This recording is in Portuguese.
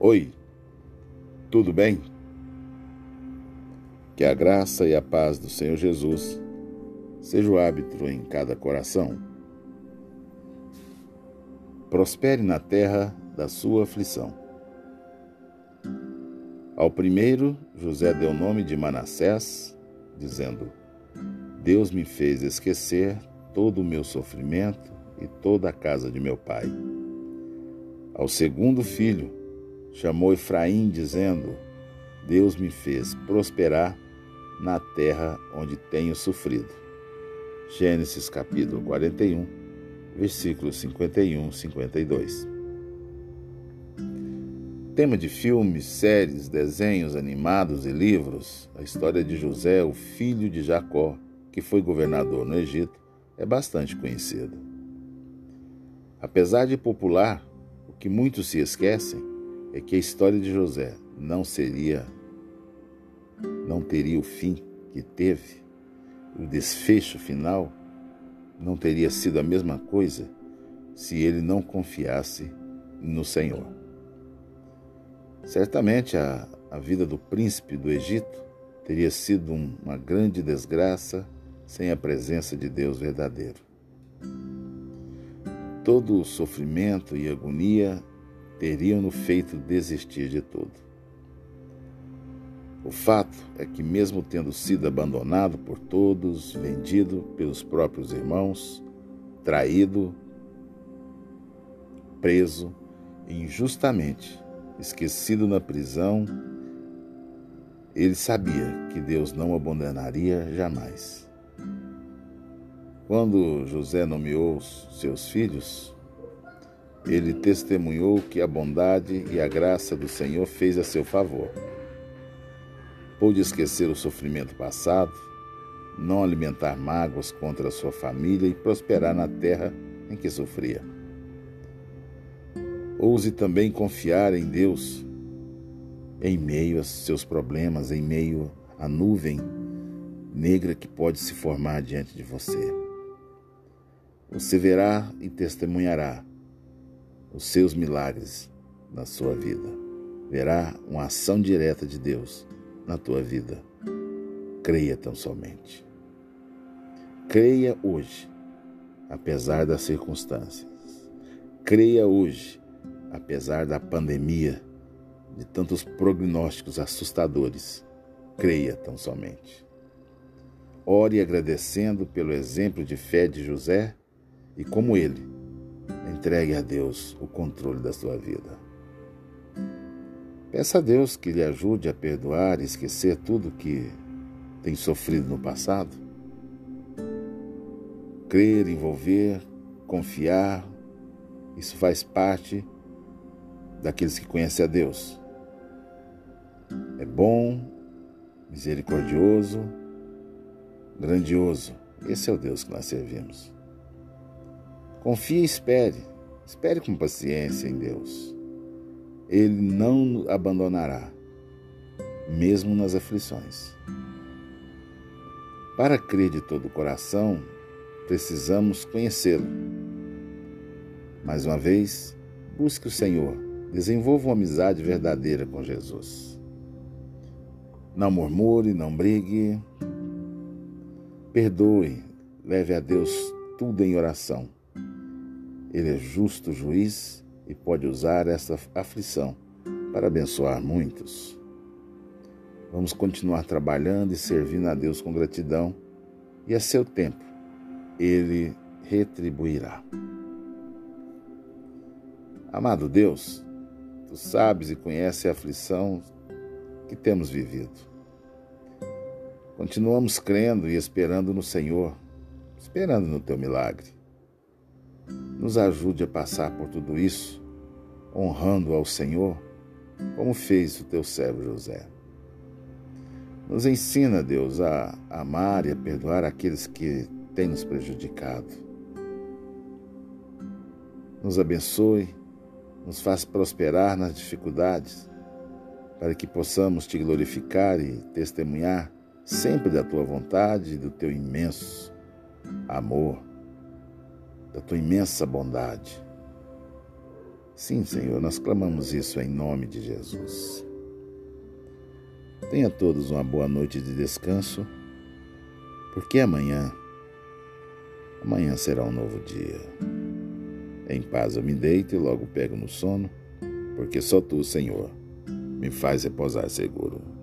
Oi, tudo bem? Que a graça e a paz do Senhor Jesus seja o hábito em cada coração. Prospere na terra da sua aflição. Ao primeiro, José deu o nome de Manassés, dizendo: Deus me fez esquecer todo o meu sofrimento e toda a casa de meu pai. Ao segundo filho, chamou Efraim, dizendo: Deus me fez prosperar na terra onde tenho sofrido. Gênesis capítulo 41, versículos 51 e 52. Tema de filmes, séries, desenhos animados e livros, a história de José, o filho de Jacó, que foi governador no Egito, é bastante conhecida. Apesar de popular, o que muitos se esquecem é que a história de José não seria, não teria o fim que teve, o desfecho final não teria sido a mesma coisa se ele não confiasse no Senhor. Certamente a, a vida do príncipe do Egito teria sido uma grande desgraça sem a presença de Deus verdadeiro. Todo o sofrimento e agonia teriam-no feito desistir de tudo. O fato é que, mesmo tendo sido abandonado por todos, vendido pelos próprios irmãos, traído, preso injustamente, esquecido na prisão, ele sabia que Deus não o abandonaria jamais. Quando José nomeou seus filhos, ele testemunhou que a bondade e a graça do Senhor fez a seu favor. Pôde esquecer o sofrimento passado, não alimentar mágoas contra a sua família e prosperar na terra em que sofria. Ouse também confiar em Deus em meio aos seus problemas, em meio à nuvem negra que pode se formar diante de você. Você verá e testemunhará os seus milagres na sua vida. Verá uma ação direta de Deus na tua vida. Creia tão somente. Creia hoje, apesar das circunstâncias. Creia hoje, apesar da pandemia, de tantos prognósticos assustadores. Creia tão somente. Ore agradecendo pelo exemplo de fé de José e, como ele, Entregue a Deus o controle da sua vida. Peça a Deus que lhe ajude a perdoar e esquecer tudo que tem sofrido no passado. Crer, envolver, confiar, isso faz parte daqueles que conhecem a Deus. É bom, misericordioso, grandioso. Esse é o Deus que nós servimos. Confie e espere. Espere com paciência em Deus. Ele não abandonará, mesmo nas aflições. Para crer de todo o coração, precisamos conhecê-lo. Mais uma vez, busque o Senhor, desenvolva uma amizade verdadeira com Jesus. Não murmure, não brigue, perdoe, leve a Deus tudo em oração ele é justo juiz e pode usar essa aflição para abençoar muitos. Vamos continuar trabalhando e servindo a Deus com gratidão, e a seu tempo ele retribuirá. Amado Deus, tu sabes e conheces a aflição que temos vivido. Continuamos crendo e esperando no Senhor, esperando no teu milagre. Nos ajude a passar por tudo isso, honrando ao Senhor, como fez o teu servo José. Nos ensina, Deus, a amar e a perdoar aqueles que têm nos prejudicado. Nos abençoe, nos faz prosperar nas dificuldades, para que possamos te glorificar e testemunhar sempre da tua vontade e do teu imenso amor da tua imensa bondade. Sim, Senhor, nós clamamos isso em nome de Jesus. Tenha todos uma boa noite de descanso, porque amanhã, amanhã será um novo dia. Em paz eu me deito e logo pego no sono, porque só tu, Senhor, me faz repousar seguro.